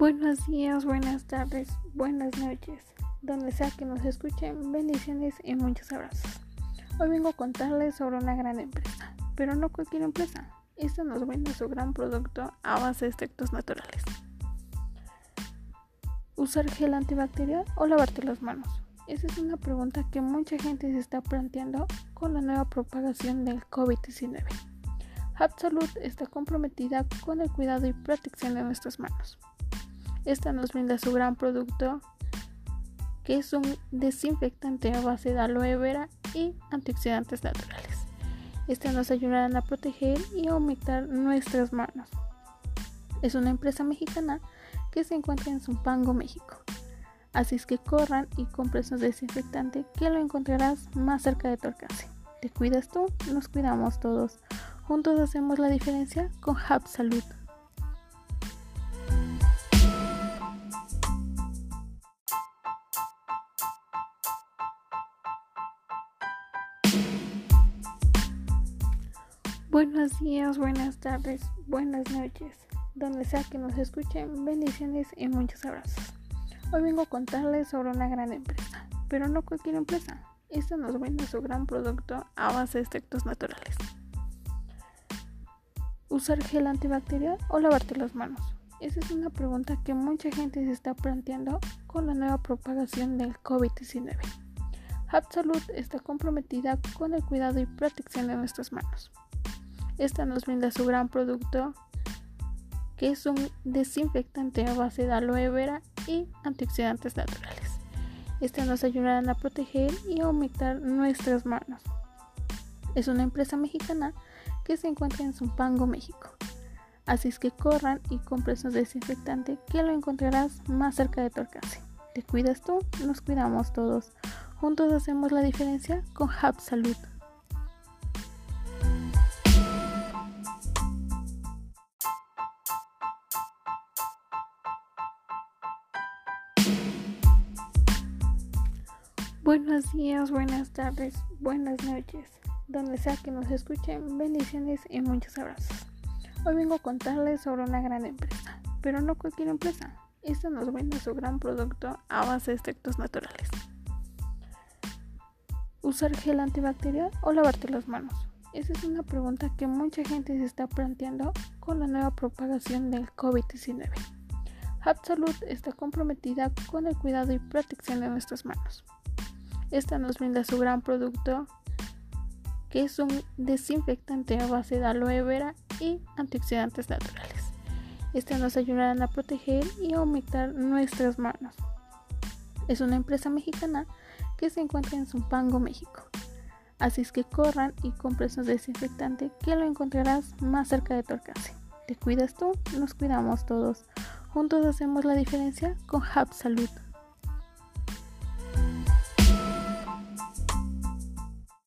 Buenos días, buenas tardes, buenas noches. Donde sea que nos escuchen, bendiciones y muchos abrazos. Hoy vengo a contarles sobre una gran empresa, pero no cualquier empresa. Esta nos vende su gran producto a base de extractos naturales. ¿Usar gel antibacterial o lavarte las manos? Esa es una pregunta que mucha gente se está planteando con la nueva propagación del COVID-19. Salud está comprometida con el cuidado y protección de nuestras manos. Esta nos brinda su gran producto que es un desinfectante a base de aloe vera y antioxidantes naturales. Esta nos ayudará a proteger y aumentar nuestras manos. Es una empresa mexicana que se encuentra en Zumpango, México. Así es que corran y compren su desinfectante que lo encontrarás más cerca de tu alcance. Te cuidas tú, nos cuidamos todos. Juntos hacemos la diferencia con Hub Salud. Buenos días, buenas tardes, buenas noches. Donde sea que nos escuchen, bendiciones y muchos abrazos. Hoy vengo a contarles sobre una gran empresa, pero no cualquier empresa. Esta nos vende su gran producto a base de extractos naturales. ¿Usar gel antibacterial o lavarte las manos? Esa es una pregunta que mucha gente se está planteando con la nueva propagación del COVID-19. Salud está comprometida con el cuidado y protección de nuestras manos. Esta nos brinda su gran producto que es un desinfectante a base de aloe vera y antioxidantes naturales. Esta nos ayudará a proteger y aumentar nuestras manos. Es una empresa mexicana que se encuentra en Zumpango, México. Así es que corran y compren su desinfectante que lo encontrarás más cerca de tu alcance. Te cuidas tú, nos cuidamos todos. Juntos hacemos la diferencia con Hub Salud. Buenos días, buenas tardes, buenas noches. Donde sea que nos escuchen, bendiciones y muchos abrazos. Hoy vengo a contarles sobre una gran empresa, pero no cualquier empresa. Esta nos vende su gran producto a base de extractos naturales. ¿Usar gel antibacterial o lavarte las manos? Esa es una pregunta que mucha gente se está planteando con la nueva propagación del COVID-19. Salud está comprometida con el cuidado y protección de nuestras manos. Esta nos brinda su gran producto que es un desinfectante a base de aloe vera y antioxidantes naturales. Esta nos ayudará a proteger y aumentar nuestras manos. Es una empresa mexicana que se encuentra en Zumpango, México. Así es que corran y compren su desinfectante que lo encontrarás más cerca de tu alcance. Te cuidas tú, nos cuidamos todos. Juntos hacemos la diferencia con Hub Salud.